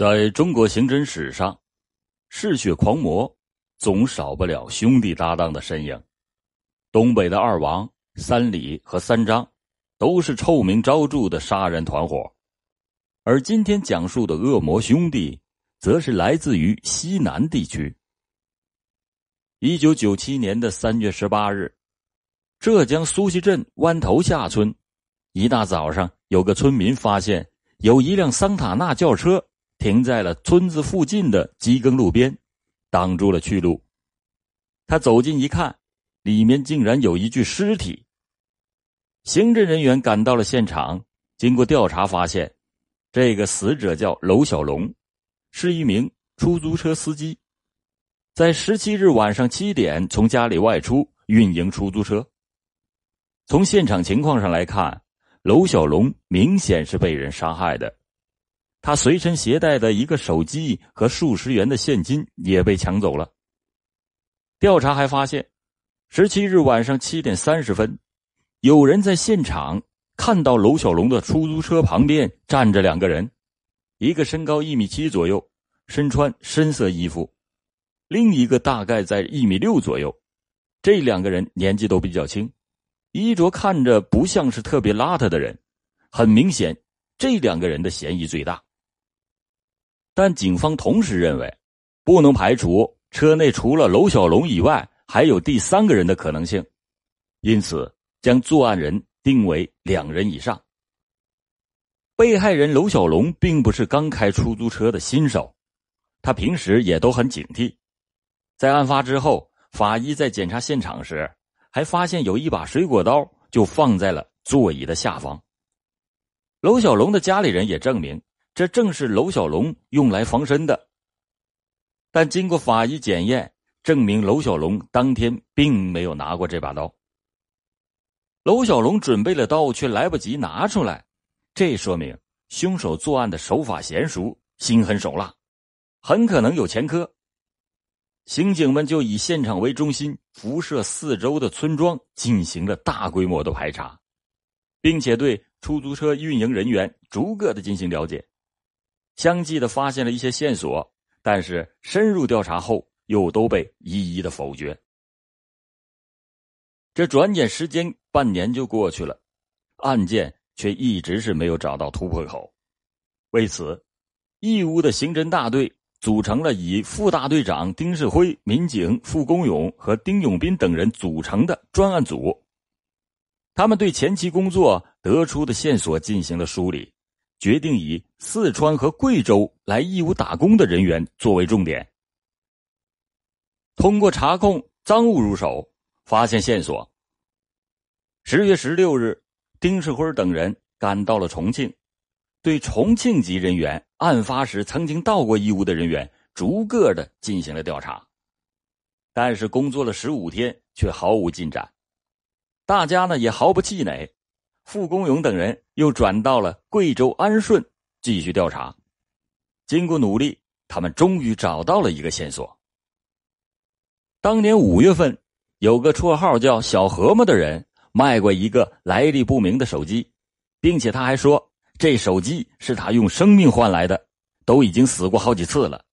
在中国刑侦史上，嗜血狂魔总少不了兄弟搭档的身影。东北的二王三李和三张，都是臭名昭著的杀人团伙。而今天讲述的恶魔兄弟，则是来自于西南地区。一九九七年的三月十八日，浙江苏溪镇湾头下村，一大早上，有个村民发现有一辆桑塔纳轿车。停在了村子附近的机耕路边，挡住了去路。他走近一看，里面竟然有一具尸体。刑侦人员赶到了现场，经过调查发现，这个死者叫娄小龙，是一名出租车司机，在十七日晚上七点从家里外出运营出租车。从现场情况上来看，娄小龙明显是被人杀害的。他随身携带的一个手机和数十元的现金也被抢走了。调查还发现，十七日晚上七点三十分，有人在现场看到娄小龙的出租车旁边站着两个人，一个身高一米七左右，身穿深色衣服，另一个大概在一米六左右。这两个人年纪都比较轻，衣着看着不像是特别邋遢的人，很明显，这两个人的嫌疑最大。但警方同时认为，不能排除车内除了娄小龙以外还有第三个人的可能性，因此将作案人定为两人以上。被害人娄小龙并不是刚开出租车的新手，他平时也都很警惕。在案发之后，法医在检查现场时，还发现有一把水果刀就放在了座椅的下方。娄小龙的家里人也证明。这正是娄小龙用来防身的，但经过法医检验，证明娄小龙当天并没有拿过这把刀。娄小龙准备了刀，却来不及拿出来，这说明凶手作案的手法娴熟，心狠手辣，很可能有前科。刑警们就以现场为中心，辐射四周的村庄进行了大规模的排查，并且对出租车运营人员逐个的进行了解。相继的发现了一些线索，但是深入调查后又都被一一的否决。这转眼时间半年就过去了，案件却一直是没有找到突破口。为此，义乌的刑侦大队组成了以副大队长丁世辉、民警傅公勇和丁永斌等人组成的专案组。他们对前期工作得出的线索进行了梳理。决定以四川和贵州来义乌打工的人员作为重点。通过查控赃物入手，发现线索。十月十六日，丁世辉等人赶到了重庆，对重庆籍人员、案发时曾经到过义乌的人员逐个的进行了调查。但是工作了十五天，却毫无进展。大家呢也毫不气馁。傅公勇等人又转到了贵州安顺继续调查，经过努力，他们终于找到了一个线索。当年五月份，有个绰号叫“小河马”的人卖过一个来历不明的手机，并且他还说这手机是他用生命换来的，都已经死过好几次了。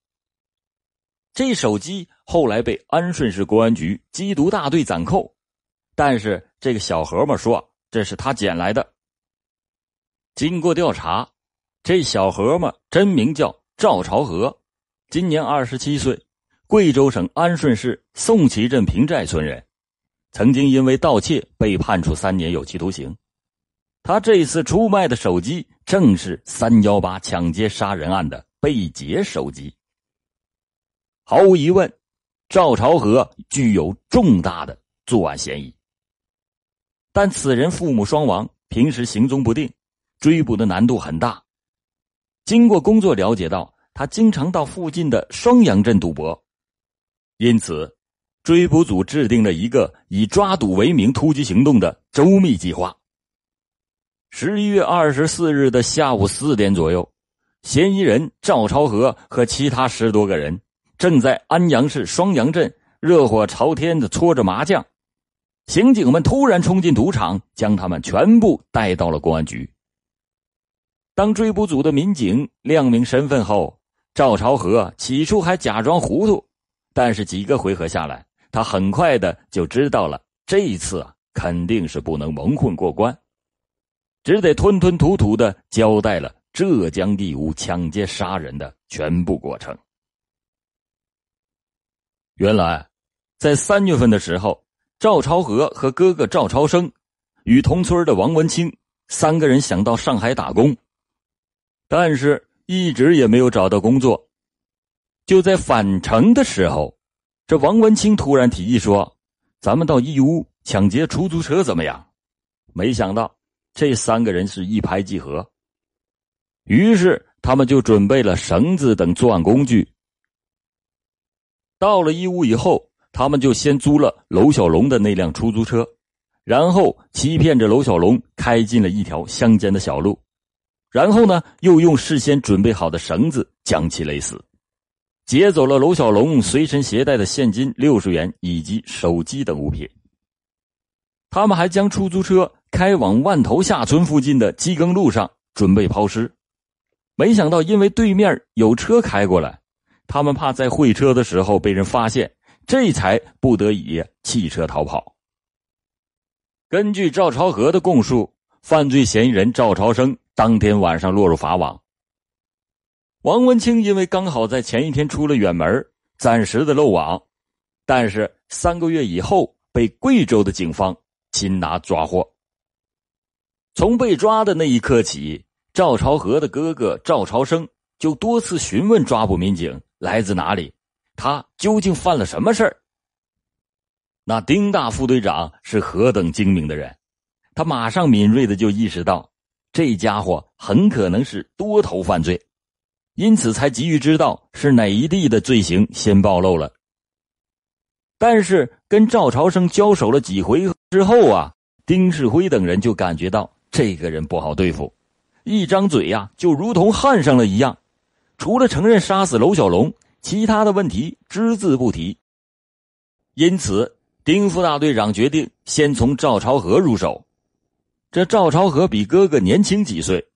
这手机后来被安顺市公安局缉毒大队暂扣，但是这个小河马说。这是他捡来的。经过调查，这小河嘛，真名叫赵朝河，今年二十七岁，贵州省安顺市宋旗镇平寨村人，曾经因为盗窃被判处三年有期徒刑。他这次出卖的手机正是三幺八抢劫杀人案的被劫手机。毫无疑问，赵朝河具有重大的作案嫌疑。但此人父母双亡，平时行踪不定，追捕的难度很大。经过工作了解到，他经常到附近的双阳镇赌博，因此，追捕组制定了一个以抓赌为名突击行动的周密计划。十一月二十四日的下午四点左右，嫌疑人赵朝和和其他十多个人正在安阳市双阳镇热火朝天的搓着麻将。刑警们突然冲进赌场，将他们全部带到了公安局。当追捕组的民警亮明身份后，赵朝和起初还假装糊涂，但是几个回合下来，他很快的就知道了，这一次啊肯定是不能蒙混过关，只得吞吞吐吐的交代了浙江义乌抢劫杀人的全部过程。原来，在三月份的时候，赵朝和和哥哥赵超生与同村的王文清三个人想到上海打工，但是。一直也没有找到工作，就在返程的时候，这王文清突然提议说：“咱们到义乌抢劫出租车怎么样？”没想到这三个人是一拍即合，于是他们就准备了绳子等作案工具。到了义乌以后，他们就先租了娄小龙的那辆出租车，然后欺骗着娄小龙开进了一条乡间的小路。然后呢，又用事先准备好的绳子将其勒死，劫走了娄小龙随身携带的现金六十元以及手机等物品。他们还将出租车开往万头下村附近的机耕路上，准备抛尸。没想到，因为对面有车开过来，他们怕在会车的时候被人发现，这才不得已弃车逃跑。根据赵朝和的供述，犯罪嫌疑人赵朝生。当天晚上落入法网。王文清因为刚好在前一天出了远门，暂时的漏网，但是三个月以后被贵州的警方擒拿抓获。从被抓的那一刻起，赵朝和的哥哥赵朝生就多次询问抓捕民警来自哪里，他究竟犯了什么事儿。那丁大副队长是何等精明的人，他马上敏锐的就意识到。这家伙很可能是多头犯罪，因此才急于知道是哪一地的罪行先暴露了。但是跟赵朝生交手了几回之后啊，丁世辉等人就感觉到这个人不好对付，一张嘴呀就如同焊上了一样，除了承认杀死娄小龙，其他的问题只字不提。因此，丁副大队长决定先从赵朝和入手。这赵朝和比哥哥年轻几岁，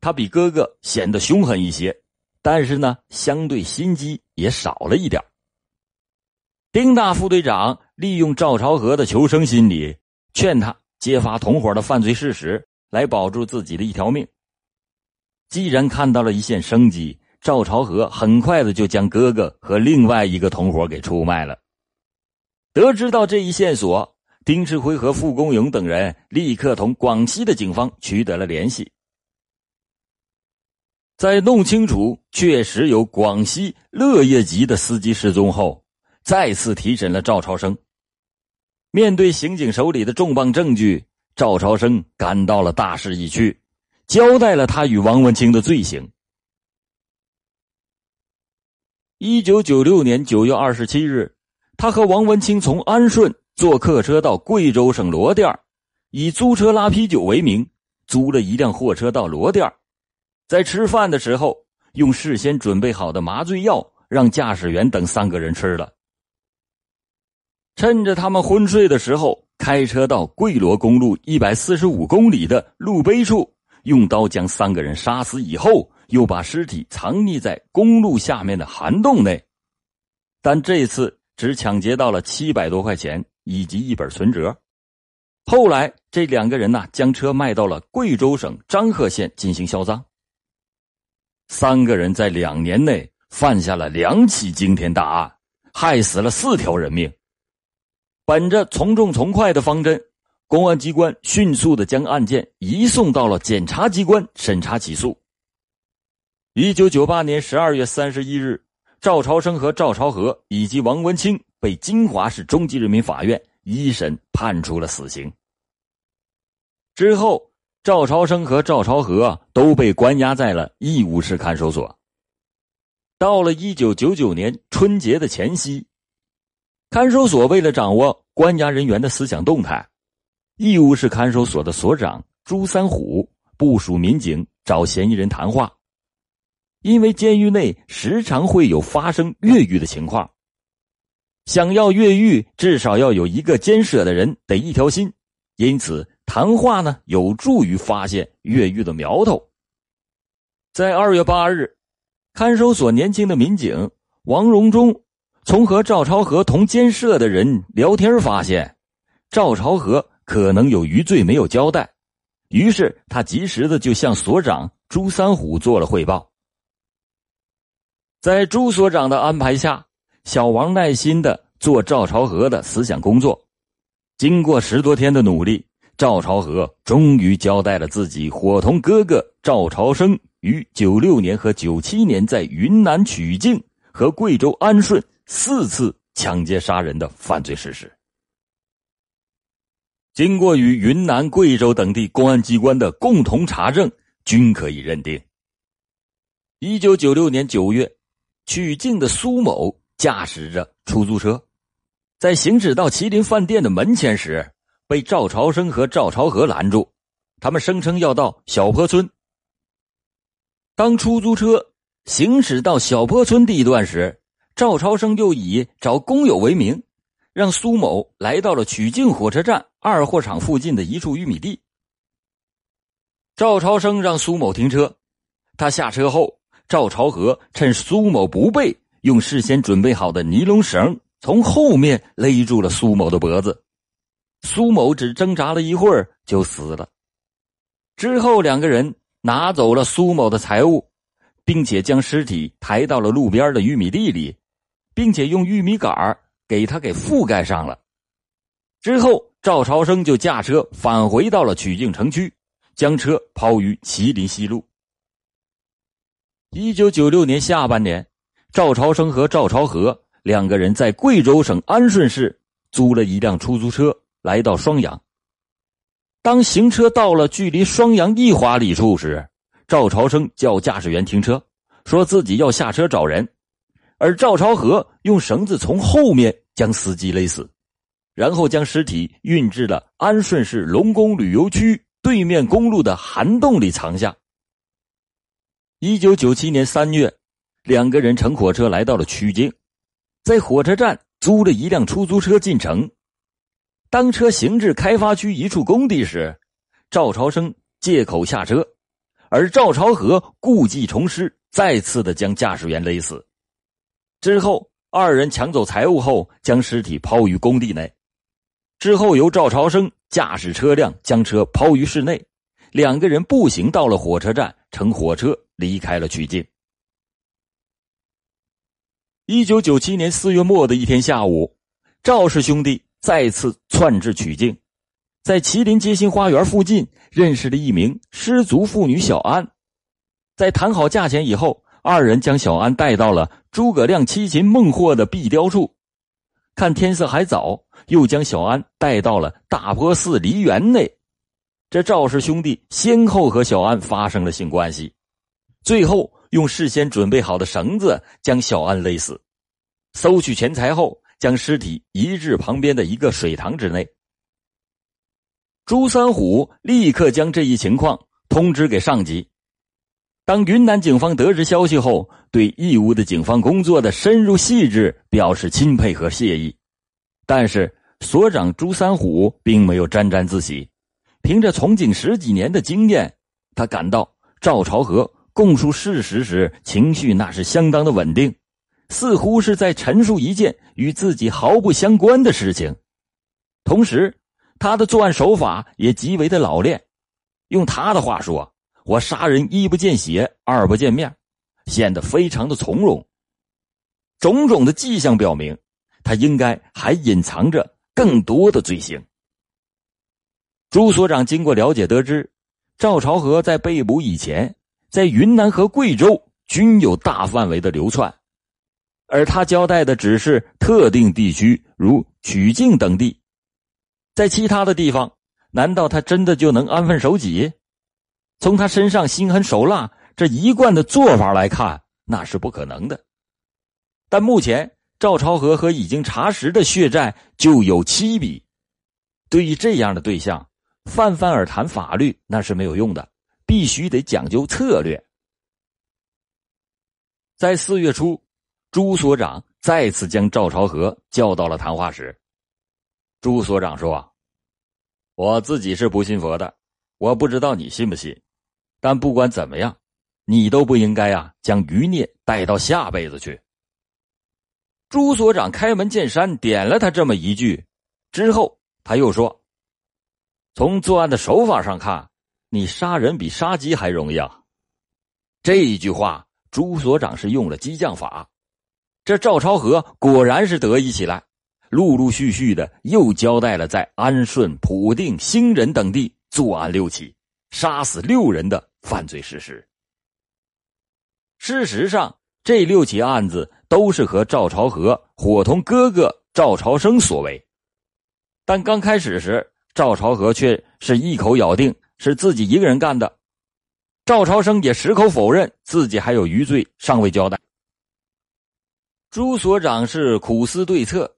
他比哥哥显得凶狠一些，但是呢，相对心机也少了一点。丁大副队长利用赵朝和的求生心理，劝他揭发同伙的犯罪事实，来保住自己的一条命。既然看到了一线生机，赵朝和很快的就将哥哥和另外一个同伙给出卖了。得知到这一线索。丁世辉和傅公勇等人立刻同广西的警方取得了联系，在弄清楚确实有广西乐业籍的司机失踪后，再次提审了赵超生。面对刑警手里的重磅证据，赵超生感到了大势已去，交代了他与王文清的罪行。一九九六年九月二十七日，他和王文清从安顺。坐客车到贵州省罗店以租车拉啤酒为名，租了一辆货车到罗店在吃饭的时候，用事先准备好的麻醉药让驾驶员等三个人吃了。趁着他们昏睡的时候，开车到贵罗公路一百四十五公里的路碑处，用刀将三个人杀死以后，又把尸体藏匿在公路下面的涵洞内。但这次只抢劫到了七百多块钱。以及一本存折。后来，这两个人呢，将车卖到了贵州省张贺县进行销赃。三个人在两年内犯下了两起惊天大案，害死了四条人命。本着从重从快的方针，公安机关迅速的将案件移送到了检察机关审查起诉。一九九八年十二月三十一日，赵朝生和赵朝和以及王文清。被金华市中级人民法院一审判处了死刑。之后，赵朝生和赵朝和都被关押在了义乌市看守所。到了一九九九年春节的前夕，看守所为了掌握关押人员的思想动态，义乌市看守所的所长朱三虎部署民警找嫌疑人谈话，因为监狱内时常会有发生越狱的情况。想要越狱，至少要有一个监舍的人得一条心，因此谈话呢有助于发现越狱的苗头。在二月八日，看守所年轻的民警王荣忠从和赵朝和同监舍的人聊天发现，赵朝和可能有余罪没有交代，于是他及时的就向所长朱三虎做了汇报。在朱所长的安排下，小王耐心的做赵朝和的思想工作。经过十多天的努力，赵朝和终于交代了自己伙同哥哥赵朝生于九六年和九七年在云南曲靖和贵州安顺四次抢劫杀人的犯罪事实。经过与云南、贵州等地公安机关的共同查证，均可以认定，一九九六年九月，曲靖的苏某驾驶着出租车。在行驶到麒麟饭店的门前时，被赵朝生和赵朝和拦住。他们声称要到小坡村。当出租车行驶到小坡村地段时，赵朝生又以找工友为名，让苏某来到了曲靖火车站二货场附近的一处玉米地。赵朝生让苏某停车，他下车后，赵朝和趁苏某不备，用事先准备好的尼龙绳。从后面勒住了苏某的脖子，苏某只挣扎了一会儿就死了。之后，两个人拿走了苏某的财物，并且将尸体抬到了路边的玉米地里，并且用玉米杆给他给覆盖上了。之后，赵朝生就驾车返回到了曲靖城区，将车抛于麒麟西路。一九九六年下半年，赵朝生和赵朝和。两个人在贵州省安顺市租了一辆出租车，来到双阳。当行车到了距离双阳一华里处时，赵朝生叫驾驶员停车，说自己要下车找人，而赵朝和用绳子从后面将司机勒死，然后将尸体运至了安顺市龙宫旅游区对面公路的涵洞里藏下。一九九七年三月，两个人乘火车来到了曲靖。在火车站租了一辆出租车进城，当车行至开发区一处工地时，赵朝生借口下车，而赵朝和故技重施，再次的将驾驶员勒死。之后，二人抢走财物后，将尸体抛于工地内。之后，由赵朝生驾驶车辆将车抛于室内，两个人步行到了火车站，乘火车离开了曲靖。一九九七年四月末的一天下午，赵氏兄弟再次窜至曲靖，在麒麟街心花园附近认识了一名失足妇女小安。在谈好价钱以后，二人将小安带到了诸葛亮七擒孟获的壁雕处。看天色还早，又将小安带到了大坡寺梨园内。这赵氏兄弟先后和小安发生了性关系，最后。用事先准备好的绳子将小安勒死，搜取钱财后，将尸体移至旁边的一个水塘之内。朱三虎立刻将这一情况通知给上级。当云南警方得知消息后，对义乌的警方工作的深入细致表示钦佩和谢意。但是所长朱三虎并没有沾沾自喜，凭着从警十几年的经验，他感到赵朝和。供述事实时，情绪那是相当的稳定，似乎是在陈述一件与自己毫不相关的事情。同时，他的作案手法也极为的老练。用他的话说：“我杀人一不见血，二不见面，显得非常的从容。”种种的迹象表明，他应该还隐藏着更多的罪行。朱所长经过了解得知，赵朝和在被捕以前。在云南和贵州均有大范围的流窜，而他交代的只是特定地区，如曲靖等地。在其他的地方，难道他真的就能安分守己？从他身上心狠手辣这一贯的做法来看，那是不可能的。但目前赵朝和和已经查实的血债就有七笔，对于这样的对象，泛泛而谈法律那是没有用的。必须得讲究策略。在四月初，朱所长再次将赵朝和叫到了谈话室。朱所长说：“我自己是不信佛的，我不知道你信不信。但不管怎么样，你都不应该啊，将余孽带到下辈子去。朱所长开门见山点了他这么一句，之后他又说：“从作案的手法上看，你杀人比杀鸡还容易啊。”这一句话，朱所长是用了激将法。这赵朝和果然是得意起来，陆陆续续的又交代了在安顺、普定、兴仁等地作案六起，杀死六人的犯罪事实。事实上，这六起案子都是和赵朝和伙同哥哥赵朝生所为，但刚开始时，赵朝和却是一口咬定是自己一个人干的。赵朝生也矢口否认自己还有余罪尚未交代。朱所长是苦思对策，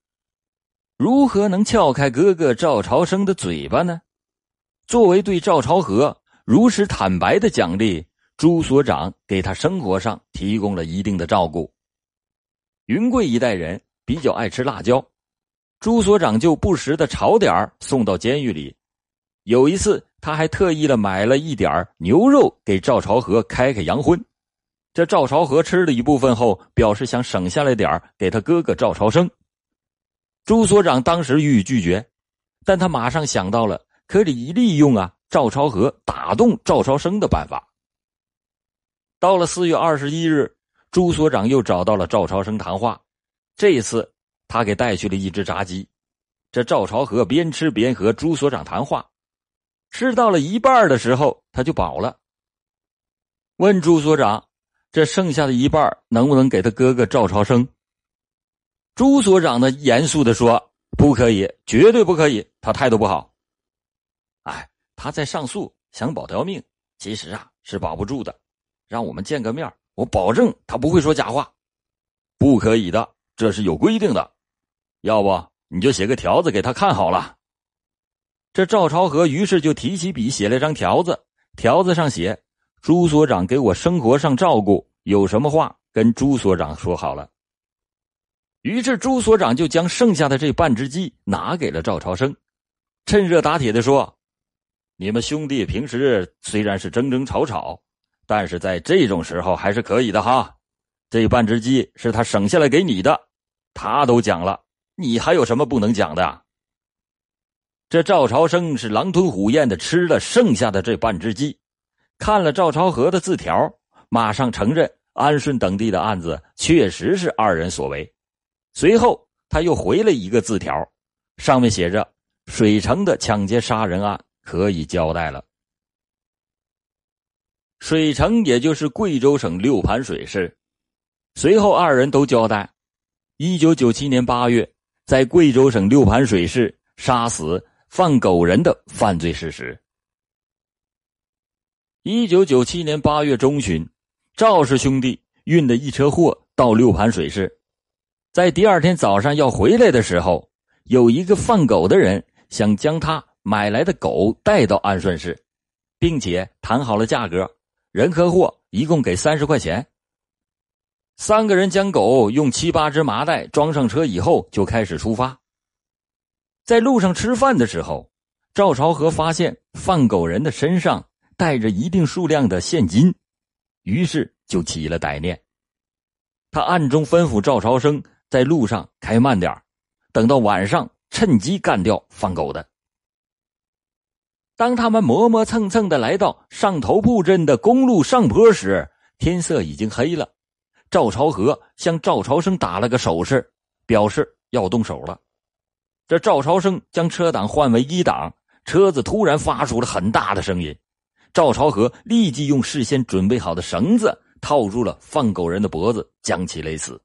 如何能撬开哥哥赵朝生的嘴巴呢？作为对赵朝和如实坦白的奖励，朱所长给他生活上提供了一定的照顾。云贵一带人比较爱吃辣椒，朱所长就不时的炒点送到监狱里。有一次，他还特意的买了一点牛肉给赵朝和开开洋荤。这赵朝和吃了一部分后，表示想省下来点给他哥哥赵朝生。朱所长当时予以拒绝，但他马上想到了可以利用啊赵朝和打动赵朝生的办法。到了四月二十一日，朱所长又找到了赵朝生谈话，这一次他给带去了一只炸鸡。这赵朝和边吃边和朱所长谈话，吃到了一半的时候他就饱了，问朱所长。这剩下的一半能不能给他哥哥赵朝生？朱所长呢？严肃的说：“不可以，绝对不可以。他态度不好。哎，他在上诉，想保条命，其实啊是保不住的。让我们见个面，我保证他不会说假话。不可以的，这是有规定的。要不你就写个条子给他看好了。”这赵朝和于是就提起笔写了张条子，条子上写。朱所长给我生活上照顾，有什么话跟朱所长说好了。于是朱所长就将剩下的这半只鸡拿给了赵朝生，趁热打铁的说：“你们兄弟平时虽然是争争吵吵，但是在这种时候还是可以的哈。这半只鸡是他省下来给你的，他都讲了，你还有什么不能讲的？”这赵朝生是狼吞虎咽的吃了剩下的这半只鸡。看了赵朝和的字条，马上承认安顺等地的案子确实是二人所为。随后他又回了一个字条，上面写着：“水城的抢劫杀人案可以交代了。”水城也就是贵州省六盘水市。随后二人都交代：一九九七年八月，在贵州省六盘水市杀死放狗人的犯罪事实。一九九七年八月中旬，赵氏兄弟运的一车货到六盘水市，在第二天早上要回来的时候，有一个放狗的人想将他买来的狗带到安顺市，并且谈好了价格，人和货一共给三十块钱。三个人将狗用七八只麻袋装上车以后，就开始出发。在路上吃饭的时候，赵朝和发现放狗人的身上。带着一定数量的现金，于是就起了歹念。他暗中吩咐赵朝生在路上开慢点等到晚上趁机干掉放狗的。当他们磨磨蹭蹭的来到上头铺镇的公路上坡时，天色已经黑了。赵朝和向赵朝生打了个手势，表示要动手了。这赵朝生将车档换为一档，车子突然发出了很大的声音。赵朝和立即用事先准备好的绳子套住了放狗人的脖子，将其勒死。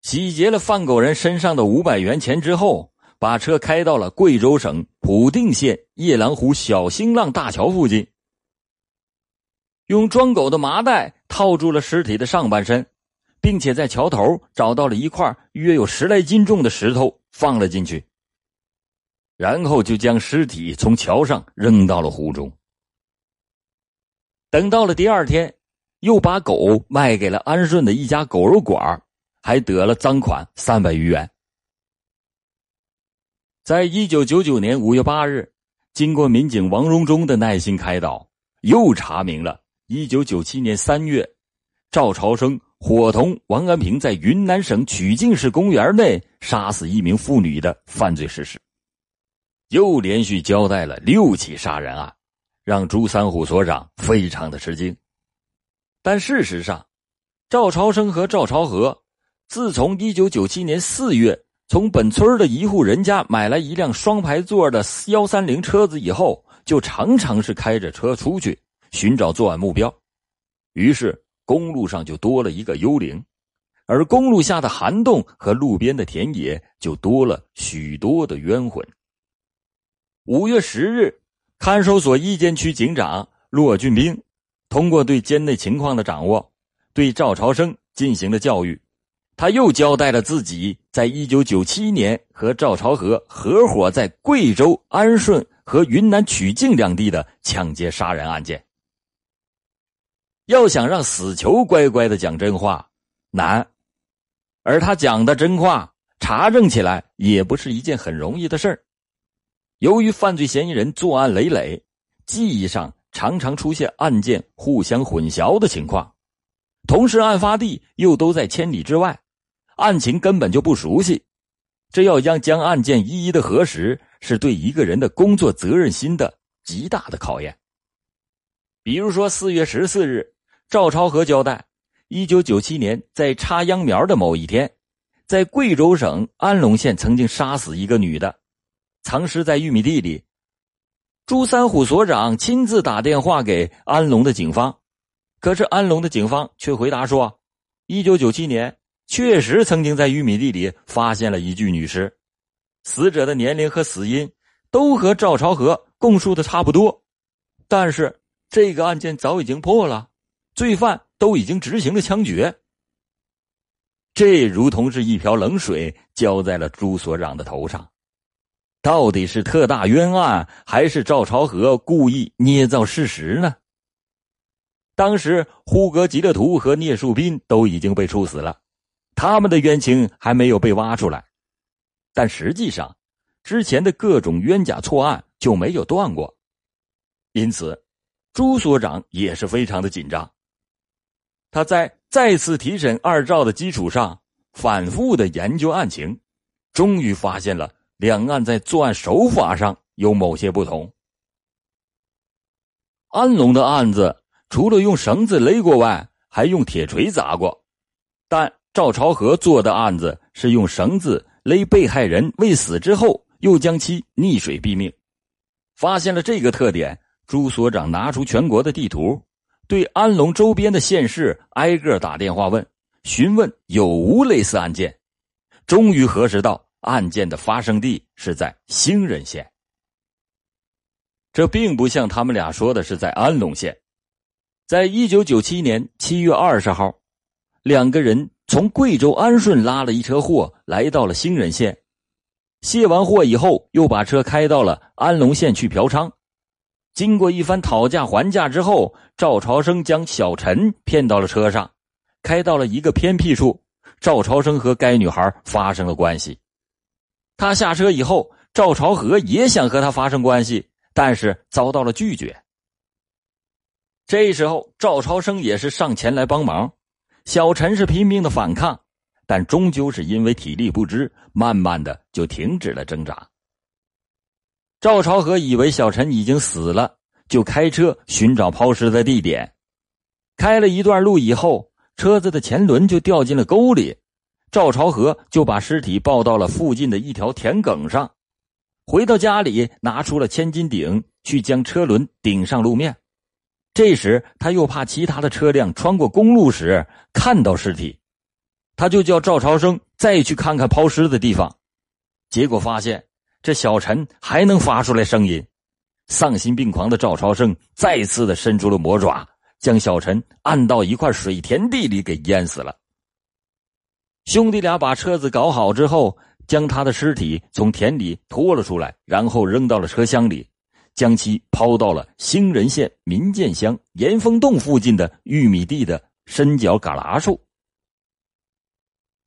洗劫了放狗人身上的五百元钱之后，把车开到了贵州省普定县夜郎湖小兴浪大桥附近，用装狗的麻袋套住了尸体的上半身，并且在桥头找到了一块约有十来斤重的石头，放了进去。然后就将尸体从桥上扔到了湖中。等到了第二天，又把狗卖给了安顺的一家狗肉馆，还得了赃款三百余元。在一九九九年五月八日，经过民警王荣忠的耐心开导，又查明了一九九七年三月，赵朝生伙同王安平在云南省曲靖市公园内杀死一名妇女的犯罪事实，又连续交代了六起杀人案，让朱三虎所长非常的吃惊。但事实上，赵朝生和赵朝和自从一九九七年四月。从本村的一户人家买来一辆双排座的幺三零车子以后，就常常是开着车出去寻找作案目标，于是公路上就多了一个幽灵，而公路下的涵洞和路边的田野就多了许多的冤魂。五月十日，看守所一监区警长骆俊兵通过对监内情况的掌握，对赵朝生进行了教育。他又交代了自己在一九九七年和赵朝和合伙在贵州安顺和云南曲靖两地的抢劫杀人案件。要想让死囚乖乖的讲真话，难；而他讲的真话，查证起来也不是一件很容易的事儿。由于犯罪嫌疑人作案累累，记忆上常常出现案件互相混淆的情况，同时案发地又都在千里之外。案情根本就不熟悉，这要将将案件一一的核实，是对一个人的工作责任心的极大的考验。比如说，四月十四日，赵朝和交代，一九九七年在插秧苗的某一天，在贵州省安龙县曾经杀死一个女的，藏尸在玉米地里。朱三虎所长亲自打电话给安龙的警方，可是安龙的警方却回答说，一九九七年。确实曾经在玉米地里发现了一具女尸，死者的年龄和死因都和赵朝和供述的差不多，但是这个案件早已经破了，罪犯都已经执行了枪决。这如同是一瓢冷水浇在了朱所长的头上，到底是特大冤案，还是赵朝和故意捏造事实呢？当时，呼格吉勒图和聂树斌都已经被处死了。他们的冤情还没有被挖出来，但实际上，之前的各种冤假错案就没有断过，因此，朱所长也是非常的紧张。他在再次提审二赵的基础上，反复的研究案情，终于发现了两案在作案手法上有某些不同。安龙的案子除了用绳子勒过外，还用铁锤砸过，但。赵朝和做的案子是用绳子勒被害人未死之后，又将其溺水毙命。发现了这个特点，朱所长拿出全国的地图，对安龙周边的县市挨个打电话问，询问有无类似案件。终于核实到案件的发生地是在兴仁县。这并不像他们俩说的是在安龙县。在一九九七年七月二十号，两个人。从贵州安顺拉了一车货，来到了兴仁县，卸完货以后，又把车开到了安龙县去嫖娼。经过一番讨价还价之后，赵朝生将小陈骗到了车上，开到了一个偏僻处。赵朝生和该女孩发生了关系。他下车以后，赵朝和也想和他发生关系，但是遭到了拒绝。这时候，赵朝生也是上前来帮忙。小陈是拼命的反抗，但终究是因为体力不支，慢慢的就停止了挣扎。赵朝和以为小陈已经死了，就开车寻找抛尸的地点。开了一段路以后，车子的前轮就掉进了沟里，赵朝和就把尸体抱到了附近的一条田埂上，回到家里拿出了千斤顶去将车轮顶上路面。这时，他又怕其他的车辆穿过公路时看到尸体，他就叫赵朝生再去看看抛尸的地方。结果发现，这小陈还能发出来声音。丧心病狂的赵超生再次的伸出了魔爪，将小陈按到一块水田地里给淹死了。兄弟俩把车子搞好之后，将他的尸体从田里拖了出来，然后扔到了车厢里。将其抛到了兴仁县民建乡岩峰洞附近的玉米地的深角旮旯处。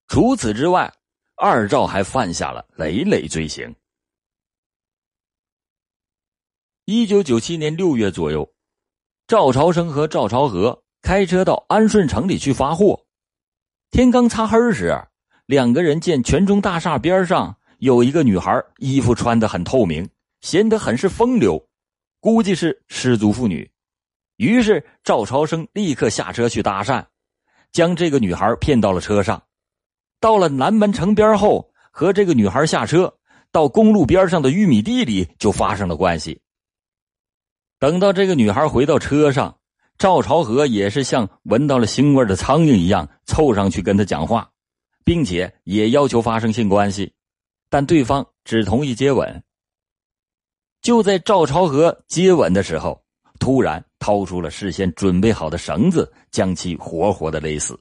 除此之外，二赵还犯下了累累罪行。一九九七年六月左右，赵朝生和赵朝和开车到安顺城里去发货。天刚擦黑时，两个人见全中大厦边上有一个女孩，衣服穿得很透明，显得很是风流，估计是失足妇女。于是赵朝生立刻下车去搭讪，将这个女孩骗到了车上。到了南门城边后，和这个女孩下车，到公路边上的玉米地里就发生了关系。等到这个女孩回到车上，赵朝和也是像闻到了腥味的苍蝇一样凑上去跟她讲话，并且也要求发生性关系，但对方只同意接吻。就在赵朝和接吻的时候，突然掏出了事先准备好的绳子，将其活活的勒死。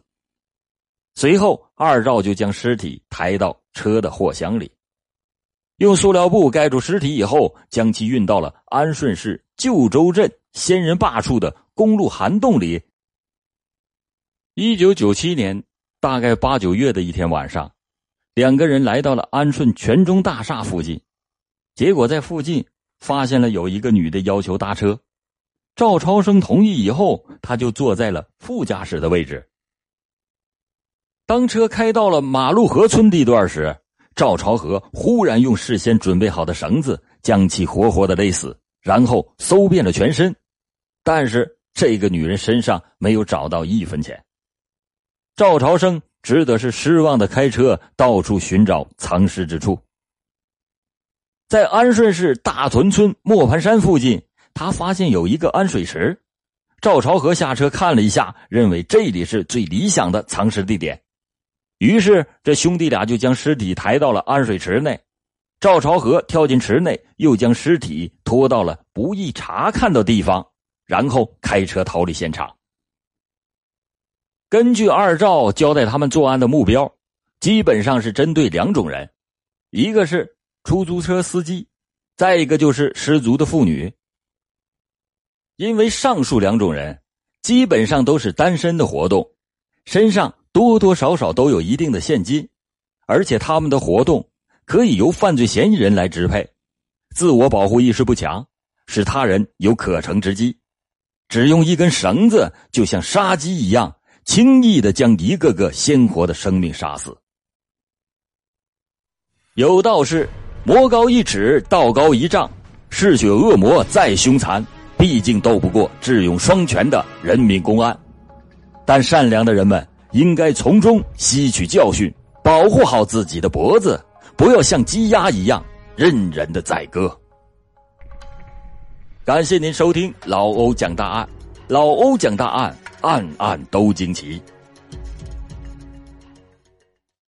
随后，二赵就将尸体抬到车的货箱里，用塑料布盖住尸体以后，将其运到了安顺市旧州镇仙人坝处的公路涵洞里。一九九七年，大概八九月的一天晚上，两个人来到了安顺全中大厦附近，结果在附近发现了有一个女的要求搭车，赵超生同意以后，他就坐在了副驾驶的位置。当车开到了马路河村地段时，赵朝和忽然用事先准备好的绳子将其活活的勒死，然后搜遍了全身，但是这个女人身上没有找到一分钱。赵朝生只得是失望的开车到处寻找藏尸之处。在安顺市大屯村磨盘山附近，他发现有一个安水池，赵朝和下车看了一下，认为这里是最理想的藏尸地点。于是，这兄弟俩就将尸体抬到了安水池内。赵朝和跳进池内，又将尸体拖到了不易查看的地方，然后开车逃离现场。根据二赵交代，他们作案的目标基本上是针对两种人：一个是出租车司机，再一个就是失足的妇女。因为上述两种人基本上都是单身的活动，身上。多多少少都有一定的现金，而且他们的活动可以由犯罪嫌疑人来支配，自我保护意识不强，使他人有可乘之机，只用一根绳子就像杀鸡一样，轻易的将一个个鲜活的生命杀死。有道是：魔高一尺，道高一丈，嗜血恶魔再凶残，毕竟斗不过智勇双全的人民公安。但善良的人们。应该从中吸取教训，保护好自己的脖子，不要像鸡鸭一样任人的宰割。感谢您收听老欧讲大案，老欧讲大案，案案都惊奇。